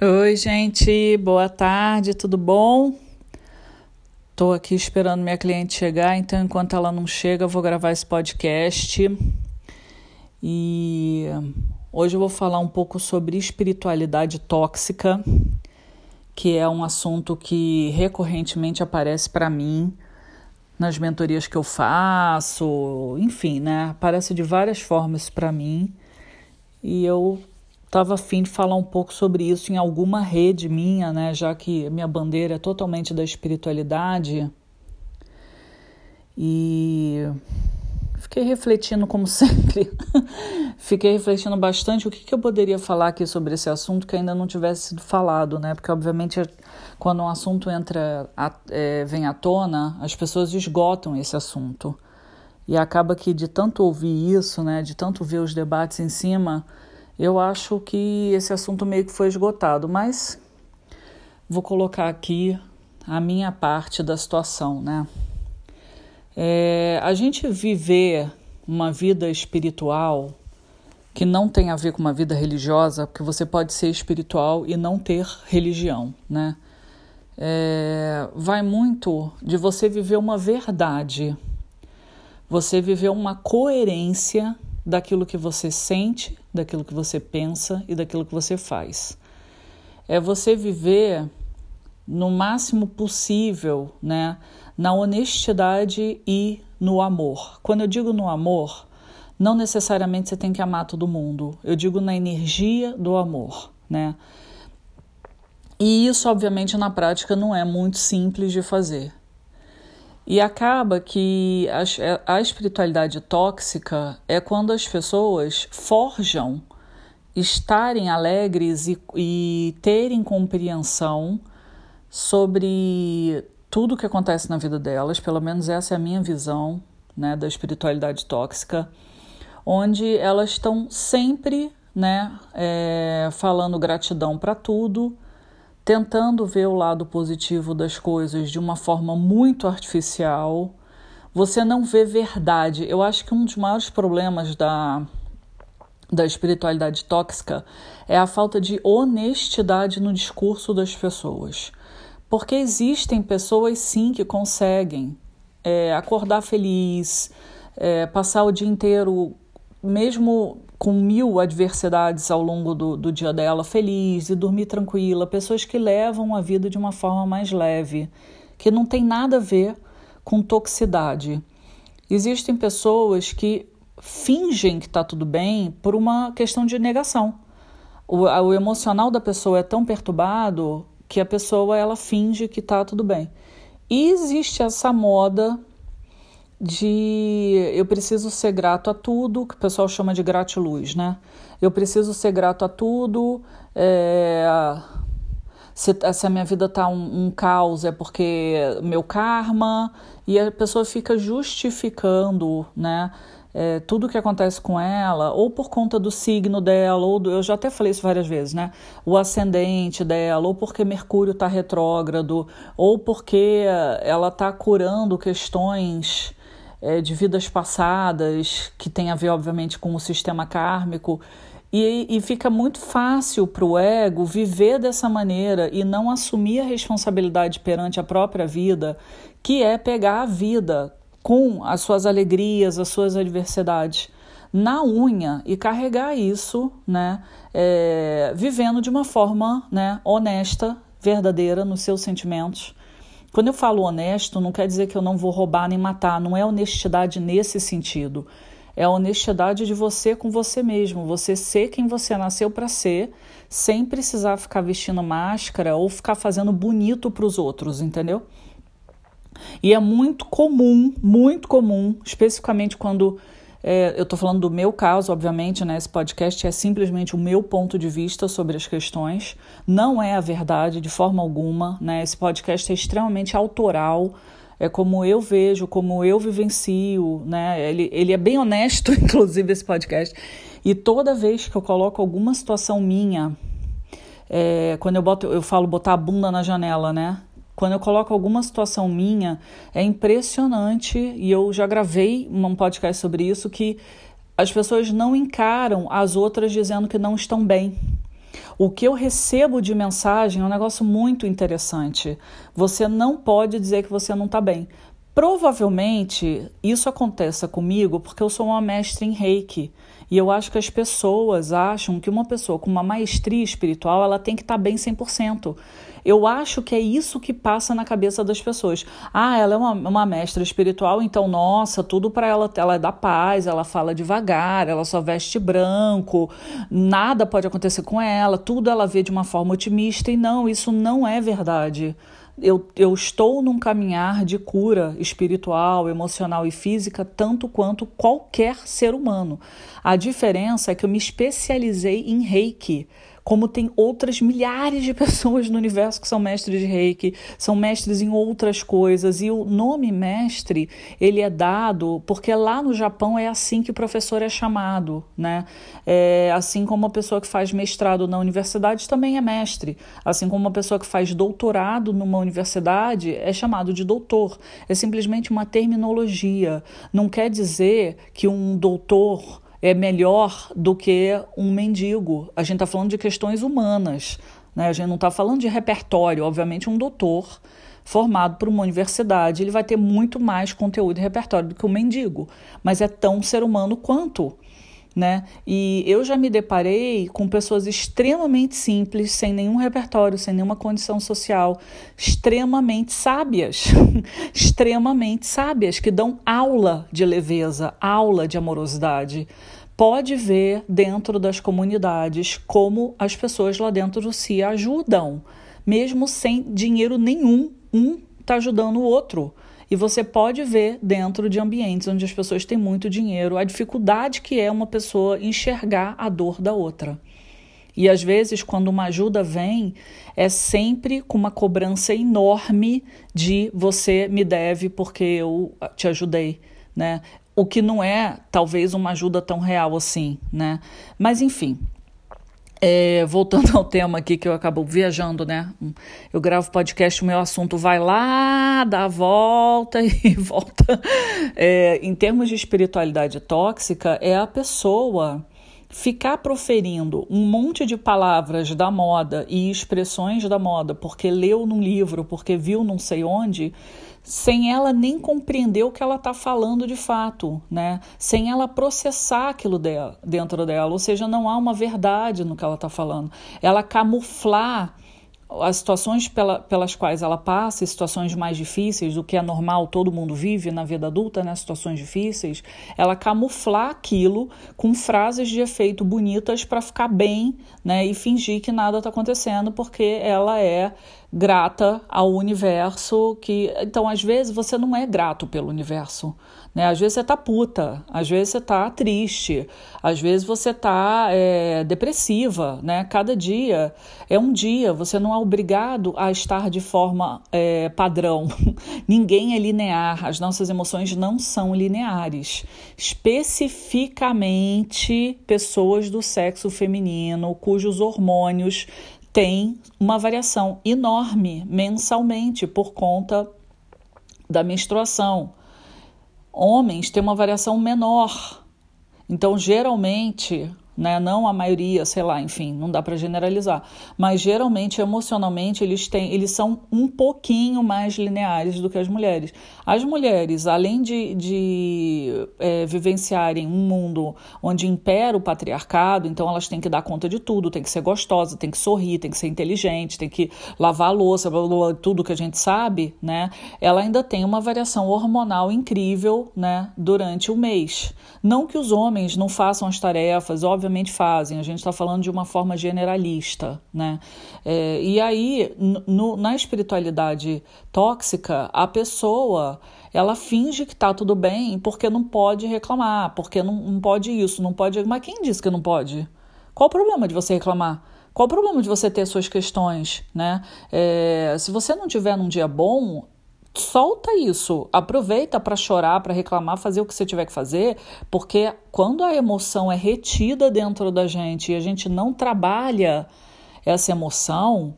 Oi, gente, boa tarde, tudo bom? Estou aqui esperando minha cliente chegar, então enquanto ela não chega, eu vou gravar esse podcast. E hoje eu vou falar um pouco sobre espiritualidade tóxica, que é um assunto que recorrentemente aparece para mim nas mentorias que eu faço, enfim, né? Aparece de várias formas para mim. E eu estava afim de falar um pouco sobre isso em alguma rede minha, né? Já que minha bandeira é totalmente da espiritualidade. E fiquei refletindo, como sempre, fiquei refletindo bastante o que, que eu poderia falar aqui sobre esse assunto que ainda não tivesse sido falado, né? Porque, obviamente, quando um assunto entra, é, vem à tona, as pessoas esgotam esse assunto. E acaba que de tanto ouvir isso, né, de tanto ver os debates em cima, eu acho que esse assunto meio que foi esgotado, mas vou colocar aqui a minha parte da situação, né? É, a gente viver uma vida espiritual que não tem a ver com uma vida religiosa, porque você pode ser espiritual e não ter religião, né? É, vai muito de você viver uma verdade, você viver uma coerência daquilo que você sente, daquilo que você pensa e daquilo que você faz. É você viver no máximo possível, né, na honestidade e no amor. Quando eu digo no amor, não necessariamente você tem que amar todo mundo. Eu digo na energia do amor, né? E isso, obviamente, na prática não é muito simples de fazer. E acaba que a, a espiritualidade tóxica é quando as pessoas forjam estarem alegres e, e terem compreensão sobre tudo o que acontece na vida delas, pelo menos essa é a minha visão né, da espiritualidade tóxica, onde elas estão sempre né, é, falando gratidão para tudo tentando ver o lado positivo das coisas de uma forma muito artificial. Você não vê verdade. Eu acho que um dos maiores problemas da, da espiritualidade tóxica é a falta de honestidade no discurso das pessoas. Porque existem pessoas, sim, que conseguem é, acordar feliz, é, passar o dia inteiro, mesmo com mil adversidades ao longo do, do dia dela, feliz e dormir tranquila, pessoas que levam a vida de uma forma mais leve, que não tem nada a ver com toxicidade. Existem pessoas que fingem que está tudo bem por uma questão de negação. O, o emocional da pessoa é tão perturbado que a pessoa ela finge que está tudo bem. E existe essa moda de eu preciso ser grato a tudo, que o pessoal chama de gratiluz, né? Eu preciso ser grato a tudo. É, se, se, a minha vida tá um, um caos é porque meu karma e a pessoa fica justificando, né? É, tudo que acontece com ela, ou por conta do signo dela, ou do, eu já até falei isso várias vezes, né? O ascendente dela, ou porque Mercúrio está retrógrado, ou porque ela está curando questões é, de vidas passadas, que tem a ver, obviamente, com o sistema kármico. E, e fica muito fácil para o ego viver dessa maneira e não assumir a responsabilidade perante a própria vida, que é pegar a vida com as suas alegrias, as suas adversidades na unha e carregar isso, né, é, vivendo de uma forma né, honesta, verdadeira nos seus sentimentos quando eu falo honesto, não quer dizer que eu não vou roubar nem matar, não é honestidade nesse sentido. É a honestidade de você com você mesmo, você ser quem você nasceu para ser, sem precisar ficar vestindo máscara ou ficar fazendo bonito para os outros, entendeu? E é muito comum, muito comum, especificamente quando é, eu estou falando do meu caso, obviamente, né? Esse podcast é simplesmente o meu ponto de vista sobre as questões. Não é a verdade de forma alguma, né? Esse podcast é extremamente autoral. É como eu vejo, como eu vivencio, né? Ele, ele é bem honesto, inclusive, esse podcast. E toda vez que eu coloco alguma situação minha, é, quando eu boto, eu falo botar a bunda na janela, né? Quando eu coloco alguma situação minha, é impressionante, e eu já gravei um podcast sobre isso, que as pessoas não encaram as outras dizendo que não estão bem. O que eu recebo de mensagem é um negócio muito interessante. Você não pode dizer que você não está bem. Provavelmente isso aconteça comigo porque eu sou uma mestre em reiki. E eu acho que as pessoas acham que uma pessoa com uma maestria espiritual ela tem que estar tá bem 100%. Eu acho que é isso que passa na cabeça das pessoas. Ah, ela é uma, uma mestra espiritual, então, nossa, tudo para ela, ela é da paz, ela fala devagar, ela só veste branco, nada pode acontecer com ela, tudo ela vê de uma forma otimista. E não, isso não é verdade eu, eu estou num caminhar de cura espiritual, emocional e física, tanto quanto qualquer ser humano. A diferença é que eu me especializei em reiki como tem outras milhares de pessoas no universo que são mestres de reiki, são mestres em outras coisas. E o nome mestre, ele é dado porque lá no Japão é assim que o professor é chamado, né? É, assim como uma pessoa que faz mestrado na universidade também é mestre. Assim como uma pessoa que faz doutorado numa universidade é chamado de doutor. É simplesmente uma terminologia. Não quer dizer que um doutor é melhor do que um mendigo. A gente está falando de questões humanas, né? a gente não está falando de repertório. Obviamente, um doutor formado por uma universidade ele vai ter muito mais conteúdo e repertório do que um mendigo, mas é tão ser humano quanto. Né? E eu já me deparei com pessoas extremamente simples, sem nenhum repertório, sem nenhuma condição social, extremamente sábias, extremamente sábias, que dão aula de leveza, aula de amorosidade. Pode ver dentro das comunidades como as pessoas lá dentro se ajudam, mesmo sem dinheiro nenhum, um está ajudando o outro. E você pode ver dentro de ambientes onde as pessoas têm muito dinheiro a dificuldade que é uma pessoa enxergar a dor da outra. E às vezes, quando uma ajuda vem, é sempre com uma cobrança enorme de você me deve porque eu te ajudei, né? O que não é talvez uma ajuda tão real assim, né? Mas enfim, é, voltando ao tema aqui que eu acabo viajando, né? Eu gravo podcast, o meu assunto vai lá, dá a volta e volta. É, em termos de espiritualidade tóxica, é a pessoa ficar proferindo um monte de palavras da moda e expressões da moda porque leu num livro, porque viu não sei onde, sem ela nem compreender o que ela está falando de fato, né? Sem ela processar aquilo dela, dentro dela, ou seja, não há uma verdade no que ela está falando. Ela camuflar as situações pela, pelas quais ela passa, situações mais difíceis, o que é normal, todo mundo vive na vida adulta, né, situações difíceis, ela camuflar aquilo com frases de efeito bonitas para ficar bem né, e fingir que nada está acontecendo, porque ela é grata ao universo que então às vezes você não é grato pelo universo né? Às vezes você tá puta às vezes você tá triste às vezes você tá é, depressiva né? Cada dia é um dia você não é obrigado a estar de forma é, padrão. Ninguém é linear as nossas emoções não são lineares. Especificamente pessoas do sexo feminino cujos hormônios tem uma variação enorme mensalmente por conta da menstruação. Homens têm uma variação menor. Então, geralmente, né? Não a maioria, sei lá, enfim, não dá para generalizar. Mas geralmente, emocionalmente, eles têm, eles são um pouquinho mais lineares do que as mulheres. As mulheres, além de, de é, vivenciarem um mundo onde impera o patriarcado, então elas têm que dar conta de tudo, tem que ser gostosa, tem que sorrir, tem que ser inteligente, tem que lavar a louça, blá, blá, tudo que a gente sabe, né? Ela ainda tem uma variação hormonal incrível, né? Durante o mês. Não que os homens não façam as tarefas, obviamente fazem, a gente está falando de uma forma generalista, né? É, e aí, no, na espiritualidade tóxica, a pessoa ela finge que está tudo bem porque não pode reclamar, porque não, não pode isso, não pode. Mas quem disse que não pode? Qual o problema de você reclamar? Qual o problema de você ter suas questões, né? É, se você não tiver num dia bom, solta isso, aproveita para chorar, para reclamar, fazer o que você tiver que fazer, porque quando a emoção é retida dentro da gente e a gente não trabalha essa emoção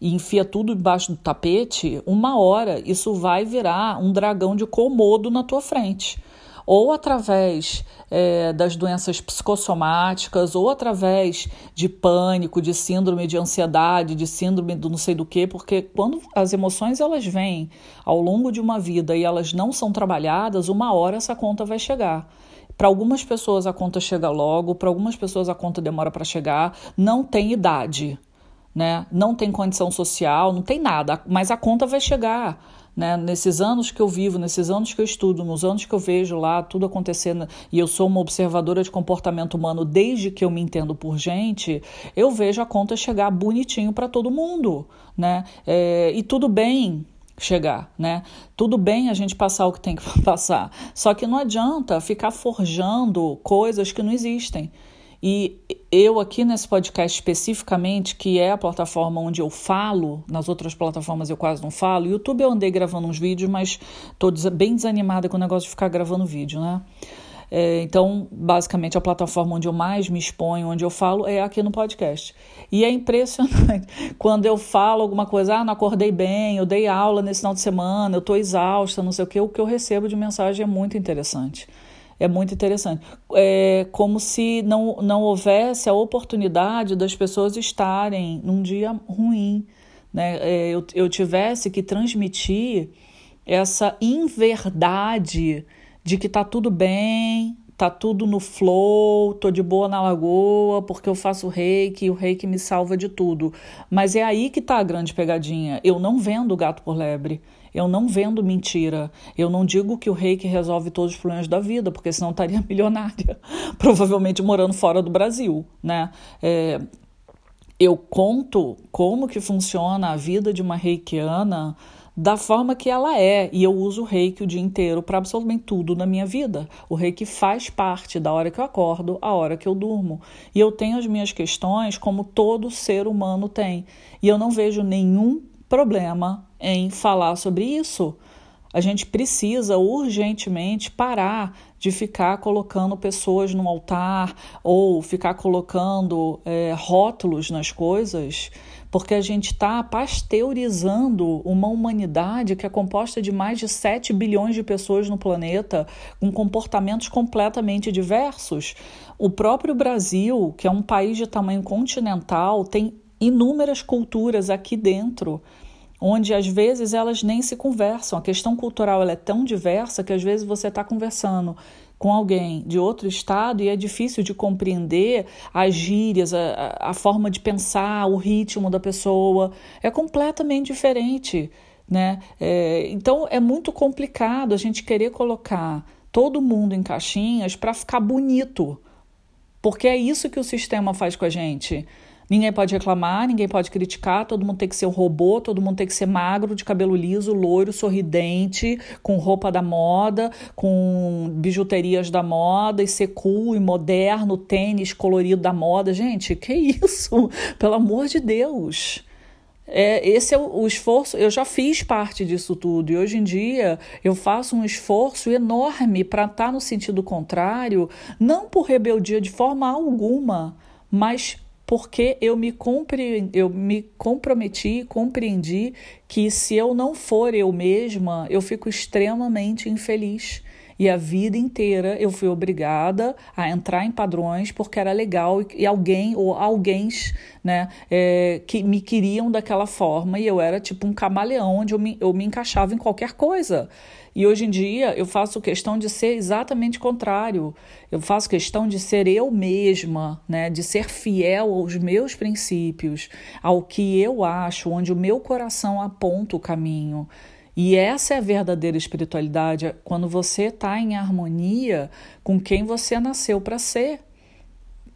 e enfia tudo debaixo do tapete, uma hora isso vai virar um dragão de comodo na tua frente. Ou através é, das doenças psicossomáticas, ou através de pânico, de síndrome de ansiedade, de síndrome do não sei do que, porque quando as emoções elas vêm ao longo de uma vida e elas não são trabalhadas, uma hora essa conta vai chegar. Para algumas pessoas a conta chega logo, para algumas pessoas a conta demora para chegar, não tem idade, né? Não tem condição social, não tem nada, mas a conta vai chegar. Né? Nesses anos que eu vivo, nesses anos que eu estudo, nos anos que eu vejo lá tudo acontecendo, e eu sou uma observadora de comportamento humano desde que eu me entendo por gente, eu vejo a conta chegar bonitinho para todo mundo. Né? É, e tudo bem, chegar, né? Tudo bem a gente passar o que tem que passar, só que não adianta ficar forjando coisas que não existem. E eu aqui nesse podcast especificamente, que é a plataforma onde eu falo, nas outras plataformas eu quase não falo. YouTube eu andei gravando uns vídeos, mas estou bem desanimada com o negócio de ficar gravando vídeo, né? É, então, basicamente, a plataforma onde eu mais me exponho, onde eu falo, é aqui no podcast. E é impressionante. Quando eu falo alguma coisa, ah, não acordei bem, eu dei aula nesse final de semana, eu estou exausta, não sei o que, o que eu recebo de mensagem é muito interessante. É muito interessante. É como se não, não houvesse a oportunidade das pessoas estarem num dia ruim. Né? É, eu, eu tivesse que transmitir essa inverdade de que tá tudo bem, tá tudo no flow, tô de boa na lagoa, porque eu faço reiki e o reiki me salva de tudo. Mas é aí que tá a grande pegadinha. Eu não vendo gato por lebre. Eu não vendo mentira. Eu não digo que o reiki resolve todos os problemas da vida, porque senão estaria milionária, provavelmente morando fora do Brasil, né? É, eu conto como que funciona a vida de uma reikiana da forma que ela é. E eu uso o reiki o dia inteiro para absolutamente tudo na minha vida. O reiki faz parte da hora que eu acordo, a hora que eu durmo. E eu tenho as minhas questões como todo ser humano tem. E eu não vejo nenhum problema em falar sobre isso. A gente precisa urgentemente parar de ficar colocando pessoas no altar ou ficar colocando é, rótulos nas coisas porque a gente está pasteurizando uma humanidade que é composta de mais de 7 bilhões de pessoas no planeta, com comportamentos completamente diversos. O próprio Brasil, que é um país de tamanho continental, tem inúmeras culturas aqui dentro onde às vezes elas nem se conversam. A questão cultural é tão diversa que às vezes você está conversando com alguém de outro estado e é difícil de compreender as gírias, a, a forma de pensar, o ritmo da pessoa. É completamente diferente. Né? É, então é muito complicado a gente querer colocar todo mundo em caixinhas para ficar bonito, porque é isso que o sistema faz com a gente. Ninguém pode reclamar, ninguém pode criticar, todo mundo tem que ser um robô, todo mundo tem que ser magro, de cabelo liso, loiro, sorridente, com roupa da moda, com bijuterias da moda, e ser cool e moderno, tênis colorido da moda. Gente, que isso? Pelo amor de Deus. É, esse é o, o, esforço. Eu já fiz parte disso tudo e hoje em dia eu faço um esforço enorme para estar tá no sentido contrário, não por rebeldia de forma alguma, mas porque eu me, compre... eu me comprometi, compreendi que se eu não for eu mesma, eu fico extremamente infeliz. E a vida inteira eu fui obrigada a entrar em padrões porque era legal e alguém ou alguém né, é, que me queriam daquela forma e eu era tipo um camaleão onde eu me, eu me encaixava em qualquer coisa. E hoje em dia eu faço questão de ser exatamente contrário. Eu faço questão de ser eu mesma, né? de ser fiel aos meus princípios, ao que eu acho, onde o meu coração aponta o caminho. E essa é a verdadeira espiritualidade, é quando você está em harmonia com quem você nasceu para ser.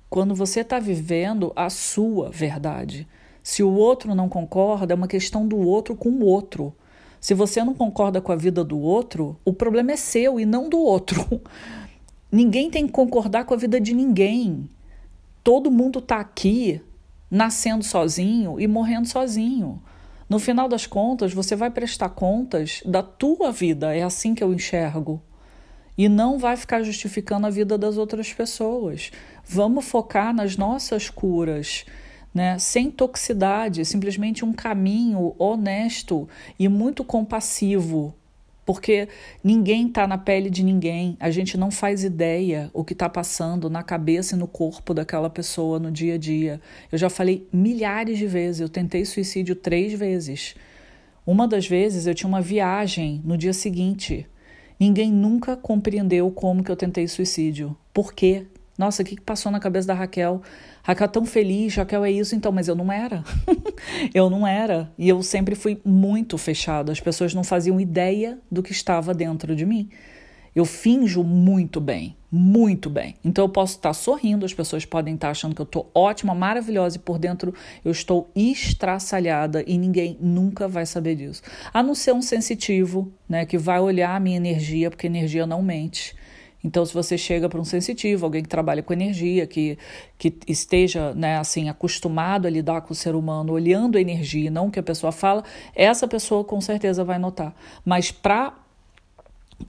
Quando você está vivendo a sua verdade. Se o outro não concorda, é uma questão do outro com o outro. Se você não concorda com a vida do outro, o problema é seu e não do outro. Ninguém tem que concordar com a vida de ninguém. Todo mundo está aqui nascendo sozinho e morrendo sozinho. No final das contas, você vai prestar contas da tua vida, é assim que eu enxergo. E não vai ficar justificando a vida das outras pessoas. Vamos focar nas nossas curas né? sem toxicidade, simplesmente um caminho honesto e muito compassivo porque ninguém está na pele de ninguém, a gente não faz ideia o que está passando na cabeça e no corpo daquela pessoa no dia a dia. Eu já falei milhares de vezes, eu tentei suicídio três vezes. Uma das vezes eu tinha uma viagem no dia seguinte. Ninguém nunca compreendeu como que eu tentei suicídio. Por quê? Nossa, o que passou na cabeça da Raquel? Raquel tão feliz, Raquel é isso, então, mas eu não era. eu não era. E eu sempre fui muito fechada. As pessoas não faziam ideia do que estava dentro de mim. Eu finjo muito bem, muito bem. Então eu posso estar sorrindo, as pessoas podem estar achando que eu estou ótima, maravilhosa, e por dentro eu estou estraçalhada e ninguém nunca vai saber disso. A não ser um sensitivo, né, que vai olhar a minha energia, porque energia não mente então, se você chega para um sensitivo, alguém que trabalha com energia, que, que esteja né, assim acostumado a lidar com o ser humano, olhando a energia, não o que a pessoa fala, essa pessoa com certeza vai notar. Mas para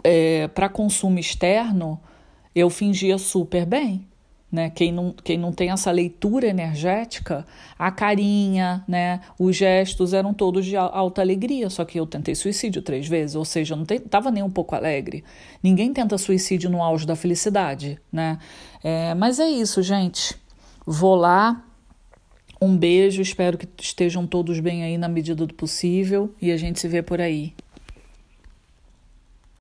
é, para consumo externo, eu fingia super bem. Né? Quem, não, quem não tem essa leitura energética, a carinha, né? os gestos eram todos de alta alegria, só que eu tentei suicídio três vezes, ou seja, eu não estava nem um pouco alegre. Ninguém tenta suicídio no auge da felicidade. Né? É, mas é isso, gente. Vou lá. Um beijo, espero que estejam todos bem aí na medida do possível e a gente se vê por aí.